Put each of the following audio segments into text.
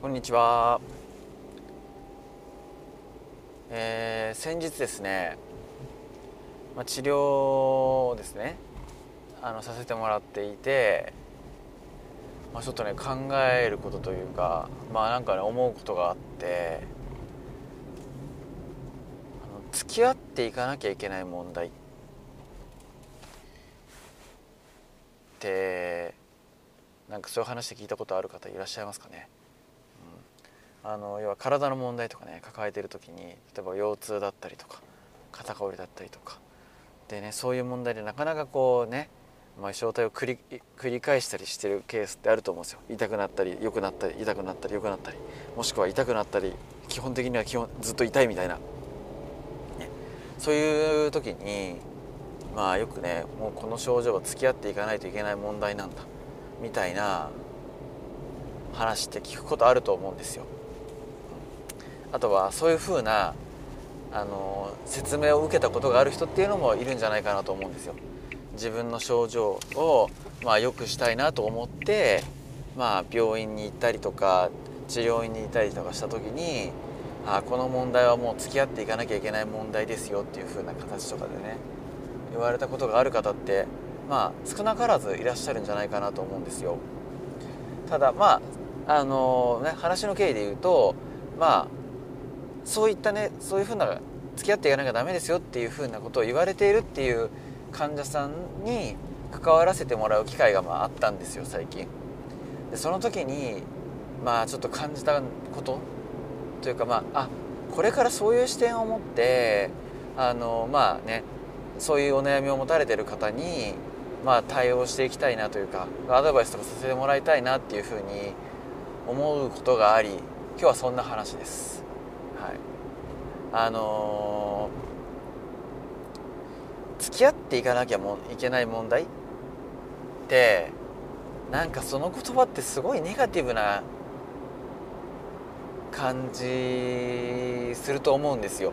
こんにちは。えー、先日ですね、まあ、治療ですねあのさせてもらっていて、まあ、ちょっとね考えることというかまあなんかね思うことがあってあの付き合っていかなきゃいけない問題ってなんかそういう話で聞いたことある方いらっしゃいますかね、あの要は体の問題とかね抱えてる時に例えば腰痛だったりとか肩こりだったりとか。でねそういう問題でなかなかこうね、まあ、状態を繰り繰り返したりしてるケースってあると思うんですよ。痛くなったり良くなったり痛くなったり良くなったり。もしくは痛くなったり基本的には基本ずっと痛いみたいな、ね、そういう時にまあよくねもうこの症状は付き合っていかないといけない問題なんだ。みたいな話って聞くことあると思うんですよ。あとはそういうふうなあの説明を受けたことがある人っていうのもいるんじゃないかなと思うんですよ。自分の症状をまあ良くしたいなと思って、まあ、病院に行ったりとか治療院に行ったりとかした時にあこの問題はもう付き合っていかなきゃいけない問題ですよっていう風な形とかでね言われたことがある方ってまあ少なからずいらっしゃるんじゃないかなと思うんですよただまああのね話の経緯で言うとまあそういったねそういうふうな付き合っていかなきゃダメですよっていうふうなことを言われているっていう患者さんに関わらせてもらう機会がまああったんですよ最近でその時にまあちょっと感じたことというかまああこれからそういう視点を持ってあのまあねそういうお悩みを持たれてる方にまあ、対応していきたいなというかアドバイスとかさせてもらいたいなっていうふうに思うことがあり今日はそんな話です。あのー、付き合っていかなきゃもいけない問題ってなんかその言葉ってすごいネガティブな感じすると思うんですよ。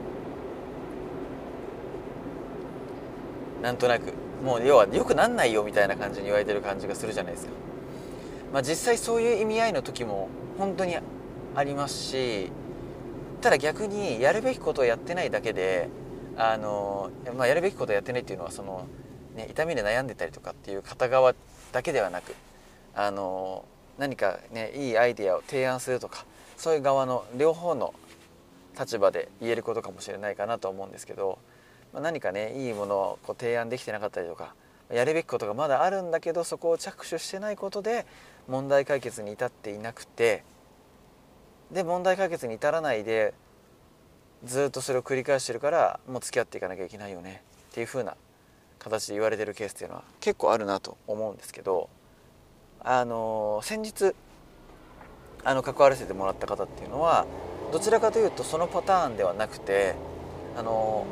なんとなくもう要はよくなんないよみたいな感じに言われてる感じがするじゃないですか、まあ、実際そういう意味合いの時も本当にありますしただ逆にやるべきことをやってないだけであの、まあ、やるべきことをやってないっていうのはその、ね、痛みで悩んでたりとかっていう片側だけではなくあの何かねいいアイデアを提案するとかそういう側の両方の立場で言えることかもしれないかなと思うんですけどまあ、何かねいいものをこう提案できてなかったりとかやるべきことがまだあるんだけどそこを着手してないことで問題解決に至っていなくてで問題解決に至らないでずっとそれを繰り返してるからもう付き合っていかなきゃいけないよね。っていう風な形で言われてるケースっていうのは結構あるなと思うんですけどあの先日あの関わらせてもらった方っていうのはどちらかというとそのパターンではなくてあの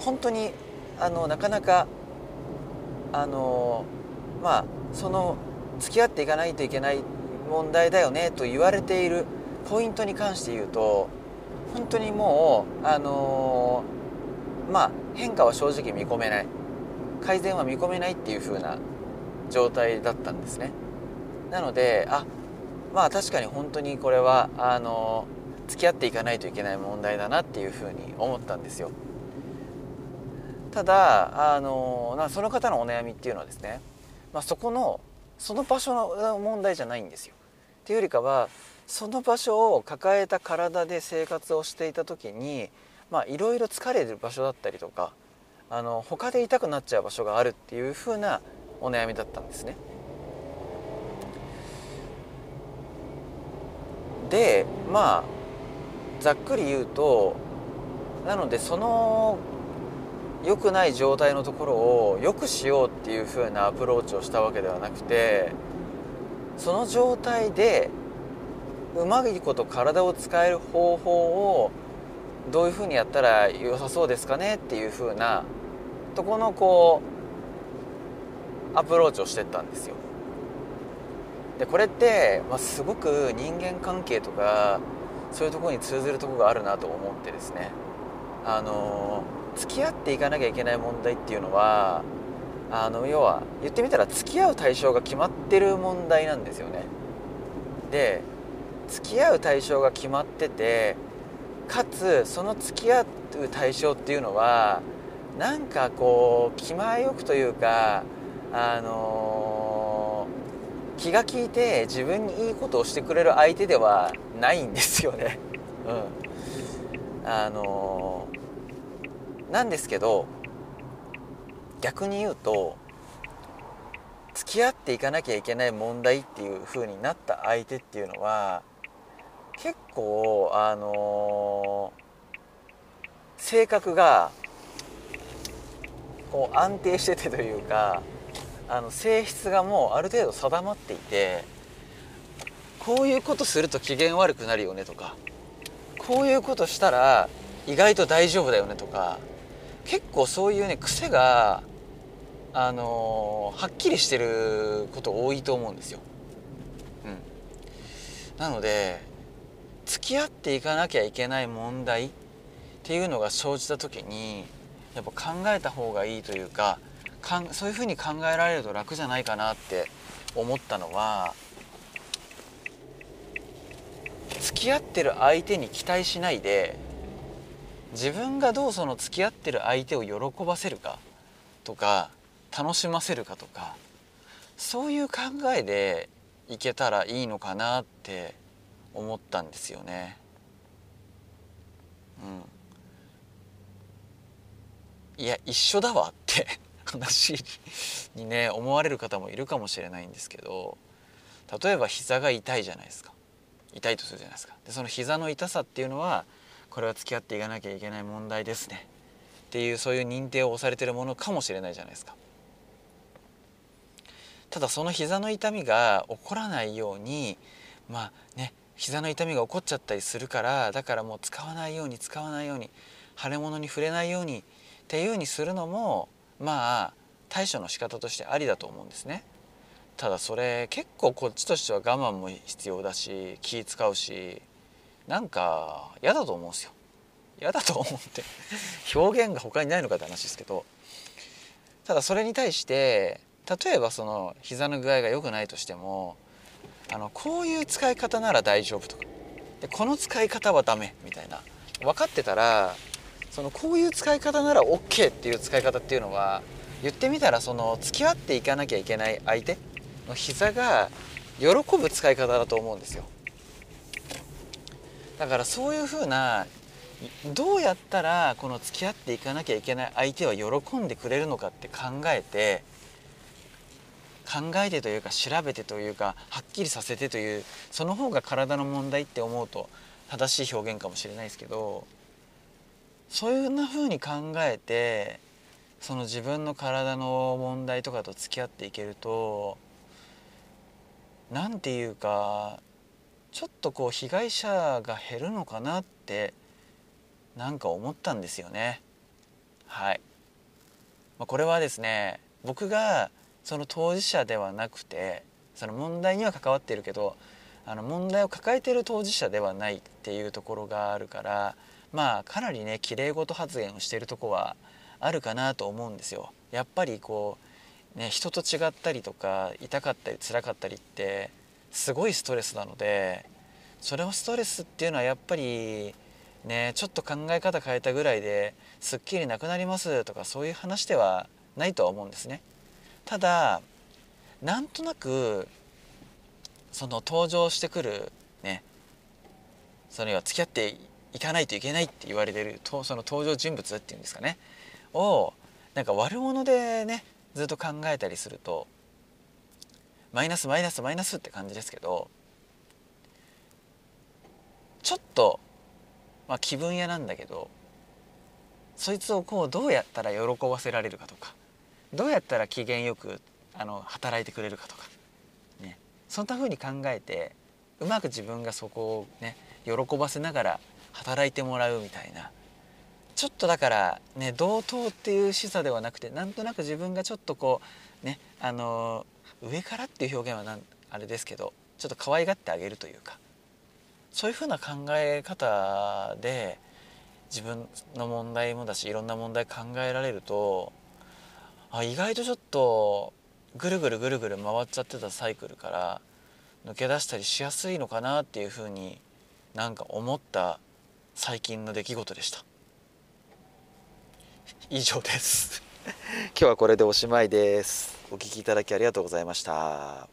本当にあのなかなかあのまあその付き合っていかないといけない問題だよねと言われているポイントに関して言うと本当にもうあのまあ変化は正直見込めない。改善は見込めないっていう風な状態だったんですね。なのであまあ確かに本当にこれはあの付き合っていかないといけない問題だなっていう風に思ったんですよ。ただあのなその方のお悩みっていうのはですね、まあ、そこのその場所の問題じゃないんですよ。っていうよりかはその場所を抱えた体で生活をしていた時にいろいろ疲れる場所だったりとかあの他で痛くなっちゃう場所があるっていう風なお悩みだったんですね。でまあざっくり言うとなのでその良くない状態のところを良くしようっていう風なアプローチをしたわけではなくてその状態でうまいこと体を使える方法をどういう風にやったら良さそうですかねっていう風なとこのこうアプローチをしてったんですよ。でこれって、まあ、すごく人間関係とかそういうところに通ずるところがあるなと思ってですねあの付き合っていかなきゃいけない問題っていうのはあの要は言ってみたら付き合う対象が決まってる問題なんですよねで付き合う対象が決まっててかつその付き合う対象っていうのはなんかこう気前よくというかあのー、気が利いて自分にいいことをしてくれる相手ではないんですよね。うん、あのー、なんですけど逆に言うと付き合っていかなきゃいけない問題っていう風になった相手っていうのは結構あのー、性格がこう安定しててというかあの性質がもうある程度定まっていてこういうことすると機嫌悪くなるよねとかこういうことしたら意外と大丈夫だよねとか結構そういうね癖があのー、はっきりしてること多いと思うんですよ。うん、なので付き合っていかなきゃいけない問題っていうのが生じた時にやっぱ考えた方がいいというかかんそういうふうに考えられると楽じゃないかなって思ったのは付き合ってる相手に期待しないで自分がどうその付き合ってる相手を喜ばせるかとか楽しませるかとかそういう考えでいけたらいいのかなって思ったんですよね。うん、いや一緒だわって 話にね思われる方もいるかもしれないんですけど例えば膝が痛いじゃないですか。痛いとするじゃないですか。でその膝の痛さっていうのはこれは付き合っていかなきゃいけない問題ですね。っていうそういう認定を押されてるものかもしれないじゃないですか。ただその膝の痛みが起こらないようにまあね膝の痛みが起こっちゃったりするからだからもう使わないように使わないように腫れ物に触れないようにっていうようにするのもまあ対処の仕方としてありだと思うんですね。ただそれ結構こっちとしては我慢も必要だし気使うしなんか嫌だと思うんですよ。嫌だと思って表現が他にないのかって話ですけどただそれに対して例えばその膝の具合が良くないとしてもあのこういう使い方なら大丈夫とか。でこの使い方はダメみたいな。分かってたらそのこういう使い方なら OK っていう使い方っていうのは言ってみたらその付き合っていかなきゃいけない相手の膝が喜ぶ使い方だと思うんですよ。だからそういうふうなどうやったらこの付き合っていかなきゃいけない相手は喜んでくれるのかって考えて考えてというか調べてというかはっきりさせてというその方が体の問題って思うと正しい表現かもしれないですけどそういうな風に考えてその自分の体の問題とかと付き合っていけると何て言うかちょっとこう被害者が減るのかなってなんか思ったんですよね。はい、まあ、これはですね僕がその当事者ではなくてその問題には関わっているけどあの問題を抱えている当事者ではないっていうところがあるからまあかなりねきれい事発言をしているとこはあるかなと思うんですよ。やっぱりこうね人と違ったりとか痛かったり辛かったりってすごいストレスなのでそれをストレスっていうのはやっぱりねちょっと考え方変えたぐらいですっきりなくなりますとかそういう話ではないとは思うんですね。ただなんとなくその登場してくるねそれは付き合っていかないといけないって言われてるとその登場人物っていうんですかねをなんか悪者でねずっと考えたりするとマイナスマイナスマイナスって感じですけどちょっと、まあ、気分屋なんだけどそいつをこうどうやったら喜ばせられるかとかどうやったら機嫌よくあの働いてくれるかとか、ね、そんな風に考えてうまく自分がそこをね喜ばせながら働いてもらうみたいな。ちょっとだからね同等っていう示唆ではなくてなんとなく自分がちょっとこうねあの上からっていう表現はなんあれですけどちょっと可愛がってあげるというか。そういうふうな考え方で自分の問題もだしいろんな問題考えられるとあ意外とちょっとぐるぐるぐるぐる回っちゃってたサイクルから抜け出したりしやすいのかなっていうふうになんか思った最近の出来事でした。以上です。今日はこれでおしまいです。お聞きいただきありがとうございました。